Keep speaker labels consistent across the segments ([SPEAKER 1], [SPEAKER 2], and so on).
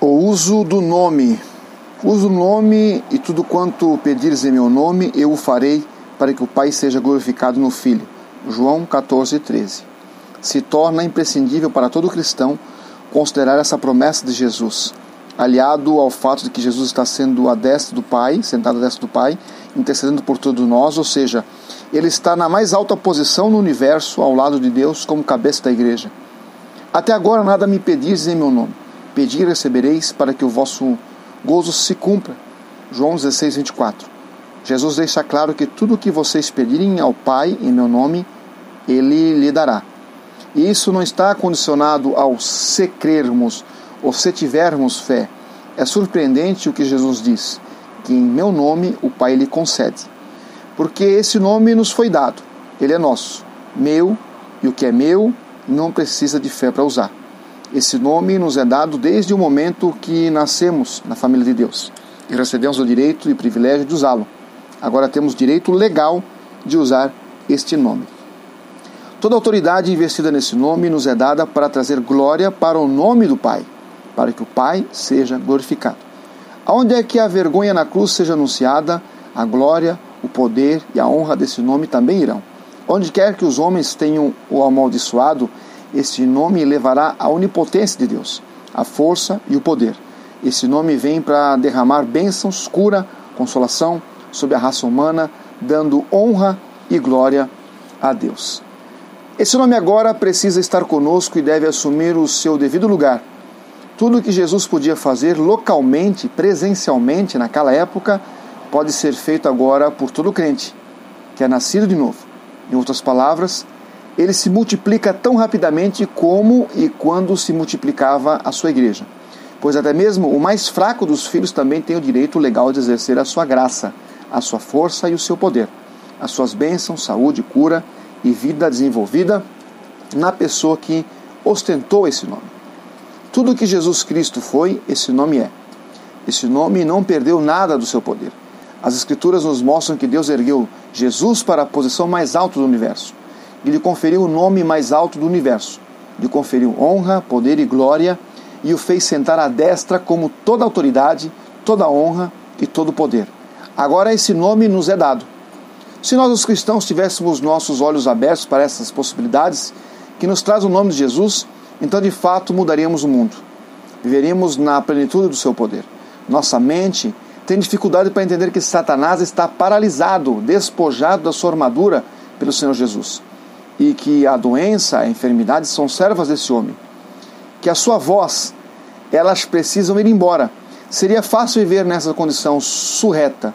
[SPEAKER 1] O uso do nome. Uso o nome e tudo quanto pedires em meu nome, eu o farei, para que o Pai seja glorificado no Filho. João 14, 13. Se torna imprescindível para todo cristão considerar essa promessa de Jesus, aliado ao fato de que Jesus está sendo a destra do Pai, sentado à destra do Pai, intercedendo por todos nós, ou seja, ele está na mais alta posição no universo, ao lado de Deus, como cabeça da igreja. Até agora nada me pedis em meu nome. Pedir recebereis para que o vosso gozo se cumpra. João 16, 24. Jesus deixa claro que tudo o que vocês pedirem ao Pai em meu nome, Ele lhe dará. E isso não está condicionado ao se crermos ou se tivermos fé. É surpreendente o que Jesus diz, que em meu nome o Pai lhe concede. Porque esse nome nos foi dado, ele é nosso, meu, e o que é meu não precisa de fé para usar. Esse nome nos é dado desde o momento que nascemos na família de Deus e recebemos o direito e privilégio de usá-lo. Agora temos direito legal de usar este nome. Toda autoridade investida nesse nome nos é dada para trazer glória para o nome do Pai, para que o Pai seja glorificado. Aonde é que a vergonha na cruz seja anunciada, a glória, o poder e a honra desse nome também irão. Onde quer que os homens tenham o amaldiçoado, este nome levará a onipotência de Deus, a força e o poder. Esse nome vem para derramar bênçãos, cura, consolação sobre a raça humana, dando honra e glória a Deus. Esse nome agora precisa estar conosco e deve assumir o seu devido lugar. Tudo o que Jesus podia fazer localmente, presencialmente naquela época, pode ser feito agora por todo crente que é nascido de novo. Em outras palavras, ele se multiplica tão rapidamente como e quando se multiplicava a sua igreja. Pois até mesmo o mais fraco dos filhos também tem o direito legal de exercer a sua graça, a sua força e o seu poder, as suas bênçãos, saúde, cura e vida desenvolvida na pessoa que ostentou esse nome. Tudo que Jesus Cristo foi, esse nome é. Esse nome não perdeu nada do seu poder. As Escrituras nos mostram que Deus ergueu Jesus para a posição mais alta do universo e lhe conferiu o nome mais alto do universo. Lhe conferiu honra, poder e glória e o fez sentar à destra como toda autoridade, toda honra e todo poder. Agora esse nome nos é dado. Se nós, os cristãos, tivéssemos nossos olhos abertos para essas possibilidades que nos traz o nome de Jesus, então de fato mudaríamos o mundo. Viveríamos na plenitude do seu poder. Nossa mente tem dificuldade para entender que Satanás está paralisado, despojado da sua armadura pelo Senhor Jesus e que a doença, a enfermidade são servas desse homem. Que a sua voz, elas precisam ir embora. Seria fácil viver nessa condição surreta.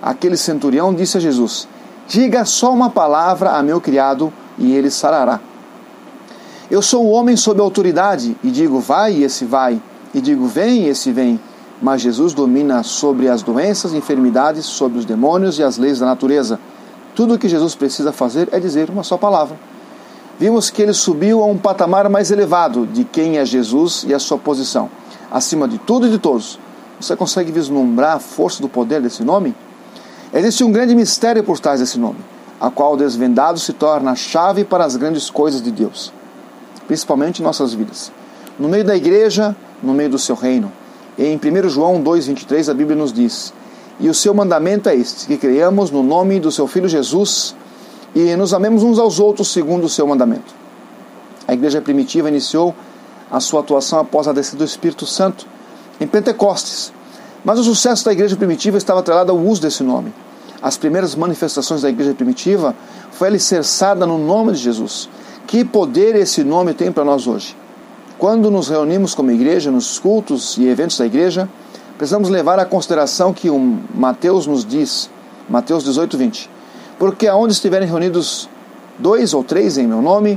[SPEAKER 1] Aquele centurião disse a Jesus: Diga só uma palavra a meu criado e ele sarará. Eu sou um homem sob autoridade e digo vai e esse vai, e digo vem e esse vem. Mas Jesus domina sobre as doenças, enfermidades, sobre os demônios e as leis da natureza. Tudo o que Jesus precisa fazer é dizer uma só palavra. Vimos que ele subiu a um patamar mais elevado de quem é Jesus e a sua posição, acima de tudo e de todos. Você consegue vislumbrar a força do poder desse nome? Existe um grande mistério por trás desse nome, a qual desvendado se torna a chave para as grandes coisas de Deus, principalmente em nossas vidas. No meio da igreja, no meio do seu reino. Em 1 João 2,23 a Bíblia nos diz: e o seu mandamento é este: que creiamos no nome do seu Filho Jesus e nos amemos uns aos outros segundo o seu mandamento. A igreja primitiva iniciou a sua atuação após a descida do Espírito Santo em Pentecostes. Mas o sucesso da igreja primitiva estava atrelado ao uso desse nome. As primeiras manifestações da igreja primitiva foi alicerçada no nome de Jesus. Que poder esse nome tem para nós hoje? Quando nos reunimos como igreja, nos cultos e eventos da igreja, precisamos levar à consideração que o Mateus nos diz, Mateus 18, 20. Porque aonde estiverem reunidos dois ou três em meu nome,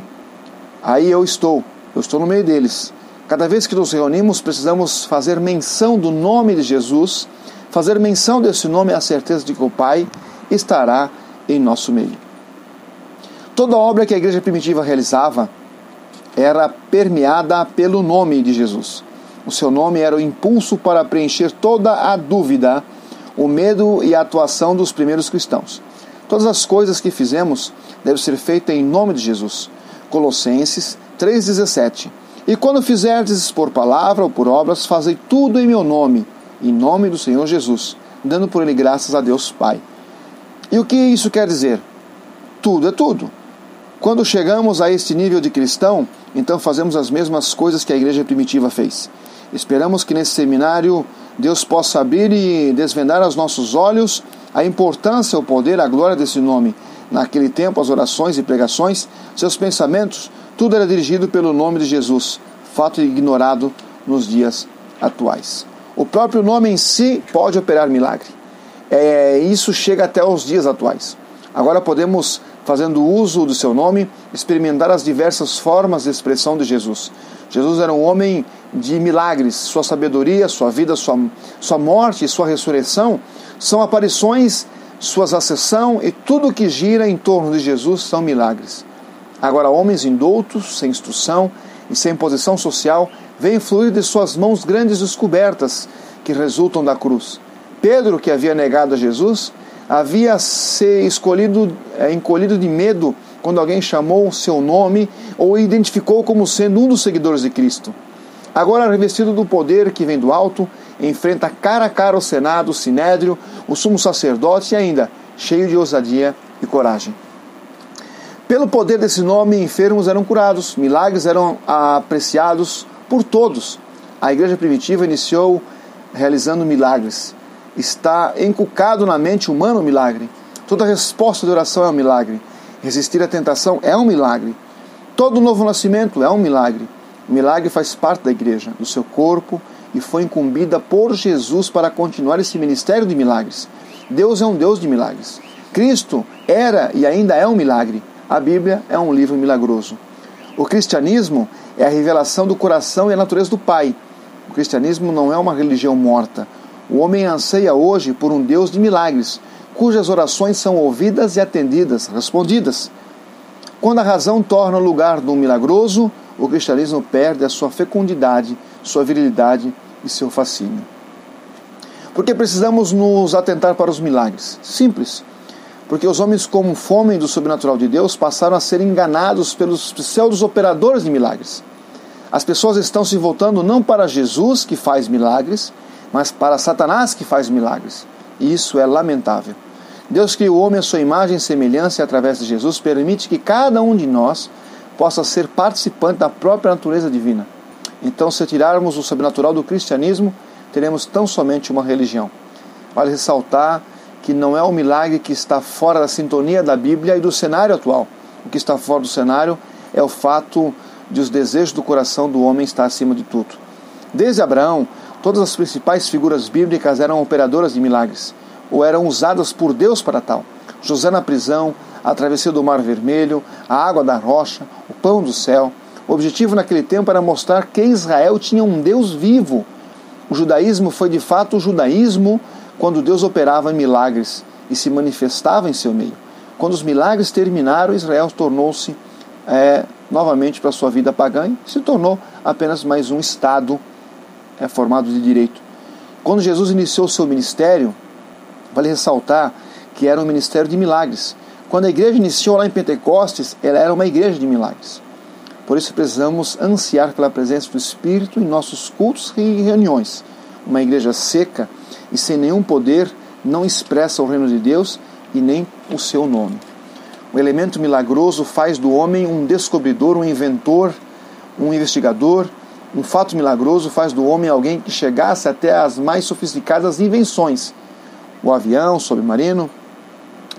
[SPEAKER 1] aí eu estou, eu estou no meio deles. Cada vez que nos reunimos, precisamos fazer menção do nome de Jesus, fazer menção desse nome, a certeza de que o Pai estará em nosso meio. Toda obra que a igreja primitiva realizava era permeada pelo nome de Jesus. O seu nome era o impulso para preencher toda a dúvida, o medo e a atuação dos primeiros cristãos. Todas as coisas que fizemos devem ser feitas em nome de Jesus. Colossenses 3,17. E quando fizerdes por palavra ou por obras, fazei tudo em meu nome, em nome do Senhor Jesus, dando por ele graças a Deus Pai. E o que isso quer dizer? Tudo é tudo. Quando chegamos a este nível de cristão, então fazemos as mesmas coisas que a igreja primitiva fez. Esperamos que nesse seminário Deus possa abrir e desvendar aos nossos olhos a importância, o poder, a glória desse nome. Naquele tempo, as orações e pregações, seus pensamentos, tudo era dirigido pelo nome de Jesus, fato ignorado nos dias atuais. O próprio nome em si pode operar milagre. É, isso chega até os dias atuais. Agora podemos, fazendo uso do seu nome, experimentar as diversas formas de expressão de Jesus. Jesus era um homem de milagres. Sua sabedoria, sua vida, sua, sua morte e sua ressurreição são aparições, suas ascensão e tudo que gira em torno de Jesus são milagres. Agora, homens indoutos, sem instrução e sem posição social, veem fluir de suas mãos grandes descobertas que resultam da cruz. Pedro, que havia negado a Jesus, havia se escolhido, é, encolhido de medo quando alguém chamou seu nome ou identificou como sendo um dos seguidores de Cristo. Agora, revestido do poder que vem do alto, enfrenta cara a cara o Senado, o Sinédrio, o sumo sacerdote e ainda cheio de ousadia e coragem. Pelo poder desse nome, enfermos eram curados, milagres eram apreciados por todos. A igreja primitiva iniciou realizando milagres. Está encucado na mente humana o milagre. Toda resposta de oração é um milagre. Resistir à tentação é um milagre. Todo novo nascimento é um milagre. O milagre faz parte da igreja, do seu corpo, e foi incumbida por Jesus para continuar esse ministério de milagres. Deus é um Deus de milagres. Cristo era e ainda é um milagre. A Bíblia é um livro milagroso. O cristianismo é a revelação do coração e a natureza do Pai. O cristianismo não é uma religião morta. O homem anseia hoje por um Deus de milagres, cujas orações são ouvidas e atendidas, respondidas. Quando a razão torna o lugar do milagroso, o cristianismo perde a sua fecundidade, sua virilidade e seu fascínio. Porque precisamos nos atentar para os milagres? Simples. Porque os homens, com fome do sobrenatural de Deus, passaram a ser enganados pelos pseudos operadores de milagres. As pessoas estão se voltando não para Jesus, que faz milagres, mas para Satanás, que faz milagres. E isso é lamentável. Deus criou o homem à sua imagem e semelhança e, através de Jesus, permite que cada um de nós possa ser participante da própria natureza divina. Então, se tirarmos o sobrenatural do cristianismo, teremos tão somente uma religião. Vale ressaltar que não é o milagre que está fora da sintonia da Bíblia e do cenário atual. O que está fora do cenário é o fato de os desejos do coração do homem estar acima de tudo. Desde Abraão, todas as principais figuras bíblicas eram operadoras de milagres, ou eram usadas por Deus para tal. José na prisão, a travessia do Mar Vermelho, a água da rocha, o pão do céu. O objetivo naquele tempo era mostrar que Israel tinha um Deus vivo. O judaísmo foi de fato o judaísmo quando Deus operava milagres e se manifestava em seu meio. Quando os milagres terminaram, Israel tornou-se é, novamente para sua vida pagã e se tornou apenas mais um Estado é, formado de direito. Quando Jesus iniciou seu ministério, vale ressaltar que era um ministério de milagres. Quando a igreja iniciou lá em Pentecostes, ela era uma igreja de milagres. Por isso precisamos ansiar pela presença do Espírito em nossos cultos e reuniões. Uma igreja seca e sem nenhum poder não expressa o reino de Deus e nem o seu nome. O elemento milagroso faz do homem um descobridor, um inventor, um investigador. Um fato milagroso faz do homem alguém que chegasse até as mais sofisticadas invenções. O avião, o submarino,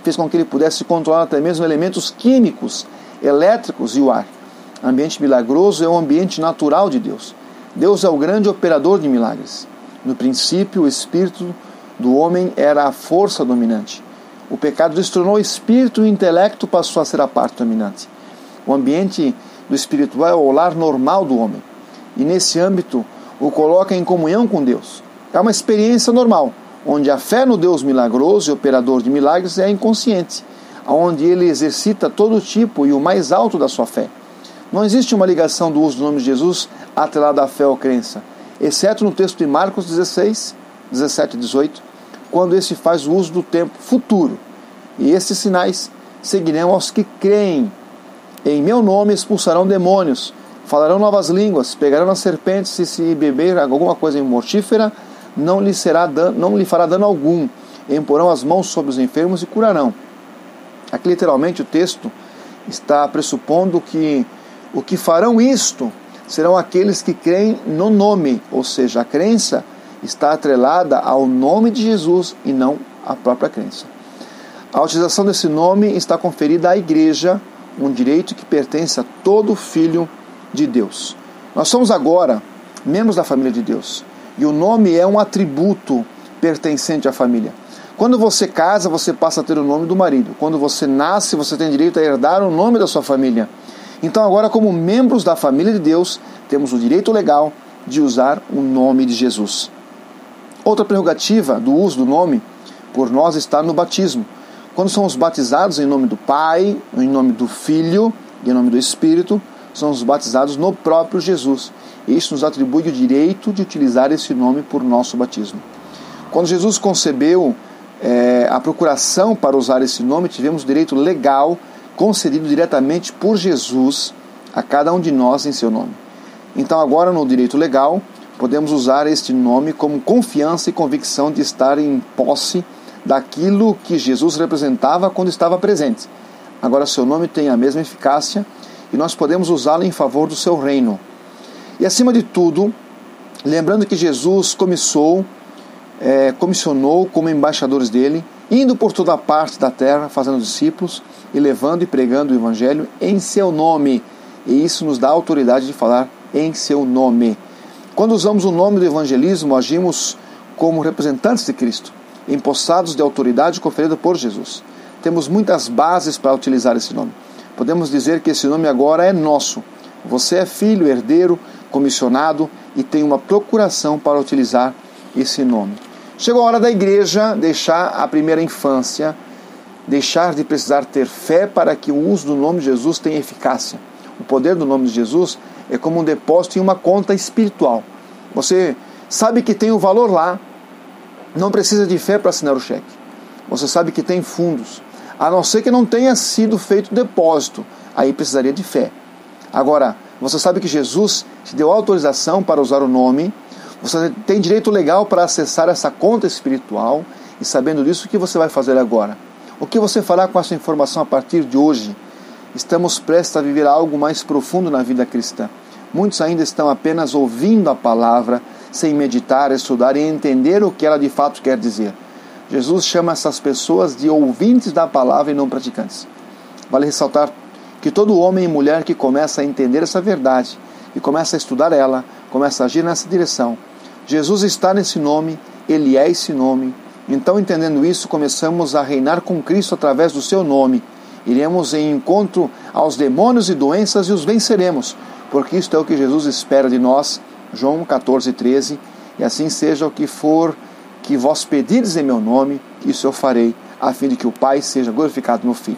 [SPEAKER 1] fez com que ele pudesse controlar até mesmo elementos químicos, elétricos e o ar. O ambiente milagroso é o ambiente natural de Deus. Deus é o grande operador de milagres. No princípio, o espírito do homem era a força dominante. O pecado destronou o espírito e o intelecto passou a ser a parte dominante. O ambiente do espiritual é o lar normal do homem. E nesse âmbito o coloca em comunhão com Deus. É uma experiência normal, onde a fé no Deus milagroso e operador de milagres é inconsciente, onde ele exercita todo tipo e o mais alto da sua fé. Não existe uma ligação do uso do nome de Jesus atrelada à fé ou crença, exceto no texto de Marcos 16, 17 e 18, quando esse faz uso do tempo futuro. E esses sinais seguirão aos que creem. Em meu nome expulsarão demônios, falarão novas línguas, pegarão as serpentes e se beber alguma coisa mortífera, não lhe, será dan não lhe fará dano algum. Imporão as mãos sobre os enfermos e curarão. Aqui literalmente o texto está pressupondo que o que farão isto serão aqueles que creem no nome, ou seja, a crença está atrelada ao nome de Jesus e não à própria crença. A utilização desse nome está conferida à igreja, um direito que pertence a todo filho de Deus. Nós somos agora membros da família de Deus e o nome é um atributo pertencente à família. Quando você casa, você passa a ter o nome do marido. Quando você nasce, você tem direito a herdar o nome da sua família. Então, agora, como membros da família de Deus, temos o direito legal de usar o nome de Jesus. Outra prerrogativa do uso do nome por nós está no batismo. Quando somos batizados em nome do Pai, em nome do Filho e em nome do Espírito, somos batizados no próprio Jesus. Isso nos atribui o direito de utilizar esse nome por nosso batismo. Quando Jesus concebeu é, a procuração para usar esse nome, tivemos direito legal concedido diretamente por Jesus a cada um de nós em seu nome. Então, agora no direito legal, podemos usar este nome como confiança e convicção de estar em posse daquilo que Jesus representava quando estava presente. Agora, seu nome tem a mesma eficácia e nós podemos usá-lo em favor do seu reino. E acima de tudo, lembrando que Jesus começou, é, comissionou como embaixadores dele, indo por toda parte da terra, fazendo discípulos e levando e pregando o evangelho em seu nome. E isso nos dá a autoridade de falar em seu nome. Quando usamos o nome do evangelismo, agimos como representantes de Cristo, empossados de autoridade conferida por Jesus. Temos muitas bases para utilizar esse nome. Podemos dizer que esse nome agora é nosso. Você é filho, herdeiro, comissionado e tem uma procuração para utilizar esse nome. Chegou a hora da igreja deixar a primeira infância, deixar de precisar ter fé para que o uso do nome de Jesus tenha eficácia. O poder do nome de Jesus é como um depósito em uma conta espiritual. Você sabe que tem o valor lá, não precisa de fé para assinar o cheque. Você sabe que tem fundos, a não ser que não tenha sido feito depósito, aí precisaria de fé. Agora, você sabe que Jesus te deu autorização para usar o nome, você tem direito legal para acessar essa conta espiritual, e sabendo disso, o que você vai fazer agora? O que você fará com essa informação a partir de hoje? Estamos prestes a viver algo mais profundo na vida cristã. Muitos ainda estão apenas ouvindo a palavra, sem meditar, estudar e entender o que ela de fato quer dizer. Jesus chama essas pessoas de ouvintes da palavra e não praticantes. Vale ressaltar que todo homem e mulher que começa a entender essa verdade e começa a estudar ela, começa a agir nessa direção. Jesus está nesse nome, ele é esse nome. Então, entendendo isso, começamos a reinar com Cristo através do seu nome. Iremos em encontro aos demônios e doenças e os venceremos, porque isto é o que Jesus espera de nós. João 14, 13. E assim seja o que for que vós pedides em meu nome, isso eu farei, a fim de que o Pai seja glorificado no Filho.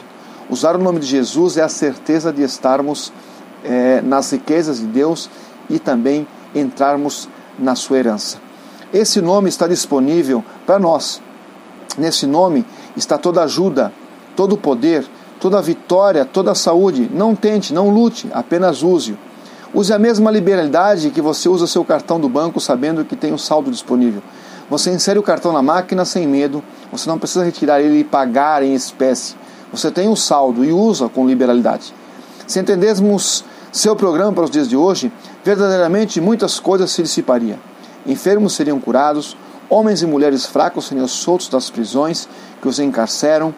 [SPEAKER 1] Usar o nome de Jesus é a certeza de estarmos é, nas riquezas de Deus e também entrarmos na sua herança. Esse nome está disponível para nós. Nesse nome está toda ajuda, todo o poder, toda a vitória, toda a saúde. Não tente, não lute, apenas use-o. Use a mesma liberalidade que você usa seu cartão do banco sabendo que tem um saldo disponível. Você insere o cartão na máquina sem medo, você não precisa retirar ele e pagar em espécie. Você tem o saldo e usa com liberalidade. Se entendêssemos seu programa para os dias de hoje, verdadeiramente muitas coisas se dissipariam. Enfermos seriam curados, homens e mulheres fracos seriam soltos das prisões que os encarceram,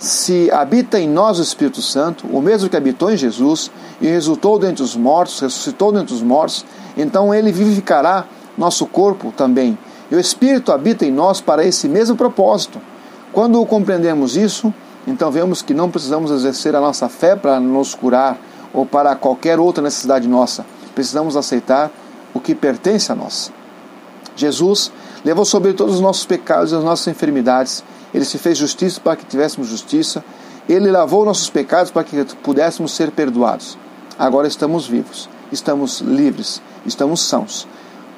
[SPEAKER 1] se habita em nós o Espírito Santo, o mesmo que habitou em Jesus e resultou dentre os mortos, ressuscitou dentre os mortos, então ele vivificará nosso corpo também. E o Espírito habita em nós para esse mesmo propósito. Quando compreendemos isso, então vemos que não precisamos exercer a nossa fé para nos curar ou para qualquer outra necessidade nossa. Precisamos aceitar o que pertence a nós. Jesus levou sobre todos os nossos pecados e as nossas enfermidades ele se fez justiça para que tivéssemos justiça. Ele lavou nossos pecados para que pudéssemos ser perdoados. Agora estamos vivos, estamos livres, estamos sãos.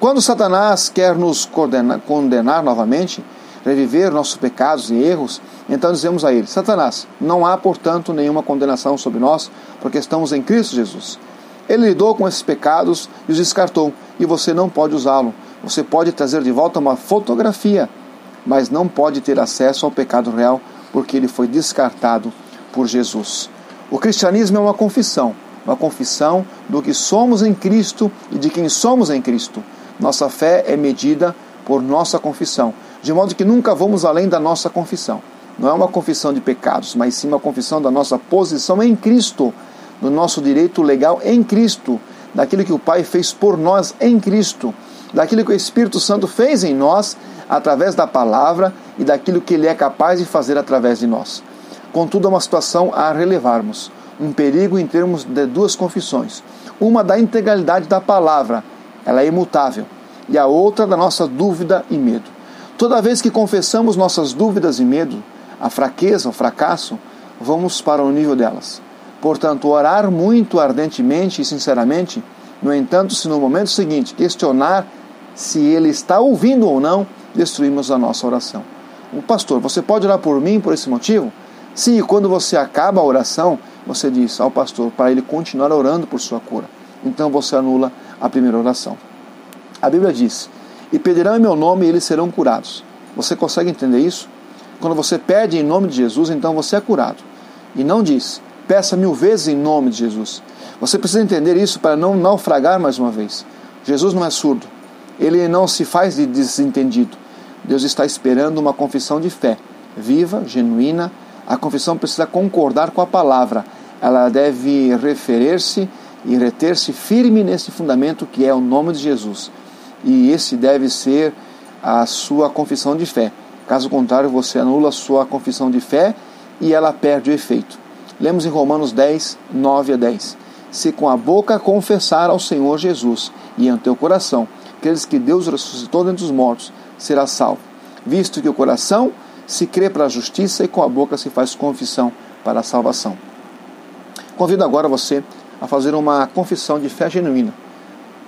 [SPEAKER 1] Quando Satanás quer nos condenar, condenar novamente, reviver nossos pecados e erros, então dizemos a ele: Satanás, não há, portanto, nenhuma condenação sobre nós, porque estamos em Cristo Jesus. Ele lidou com esses pecados e os descartou, e você não pode usá-lo. Você pode trazer de volta uma fotografia, mas não pode ter acesso ao pecado real, porque ele foi descartado por Jesus. O cristianismo é uma confissão, uma confissão do que somos em Cristo e de quem somos em Cristo. Nossa fé é medida por nossa confissão, de modo que nunca vamos além da nossa confissão. Não é uma confissão de pecados, mas sim uma confissão da nossa posição em Cristo, do nosso direito legal em Cristo, daquilo que o Pai fez por nós em Cristo, daquilo que o Espírito Santo fez em nós através da palavra e daquilo que ele é capaz de fazer através de nós. Contudo, é uma situação a relevarmos, um perigo em termos de duas confissões. Uma da integralidade da palavra, ela é imutável, e a outra da nossa dúvida e medo. Toda vez que confessamos nossas dúvidas e medo, a fraqueza, o fracasso, vamos para o nível delas. Portanto, orar muito ardentemente e sinceramente, no entanto, se no momento seguinte questionar se ele está ouvindo ou não, destruímos a nossa oração. O pastor, você pode orar por mim por esse motivo? Sim, quando você acaba a oração, você diz ao pastor para ele continuar orando por sua cura. Então você anula a primeira oração. A Bíblia diz: E pedirão em meu nome e eles serão curados. Você consegue entender isso? Quando você pede em nome de Jesus, então você é curado. E não diz: Peça mil vezes em nome de Jesus. Você precisa entender isso para não naufragar mais uma vez. Jesus não é surdo. Ele não se faz de desentendido. Deus está esperando uma confissão de fé, viva, genuína. A confissão precisa concordar com a palavra. Ela deve referir-se e reter-se firme nesse fundamento que é o nome de Jesus e esse deve ser a sua confissão de fé. Caso contrário, você anula a sua confissão de fé e ela perde o efeito. Lemos em Romanos 10, 9 a 10. Se com a boca confessar ao Senhor Jesus e em teu coração creres que Deus ressuscitou dentre os mortos, será salvo. Visto que o coração se crê para a justiça e com a boca se faz confissão para a salvação. Convido agora você a fazer uma confissão de fé genuína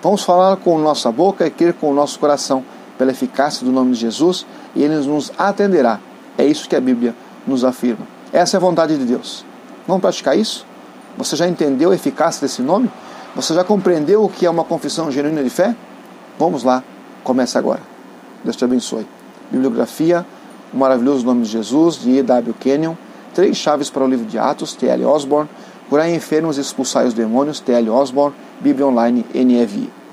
[SPEAKER 1] Vamos falar com nossa boca e crer com o nosso coração pela eficácia do nome de Jesus e ele nos atenderá. É isso que a Bíblia nos afirma. Essa é a vontade de Deus. Vamos praticar isso? Você já entendeu a eficácia desse nome? Você já compreendeu o que é uma confissão genuína de fé? Vamos lá, comece agora. Deus te abençoe. Bibliografia, o maravilhoso nome de Jesus, de E.W. Kenyon, Três Chaves para o Livro de Atos, T.L. Osborne, Curar enfermos e expulsar os demônios, T.L. Osborne, Bíblia Online NEVI.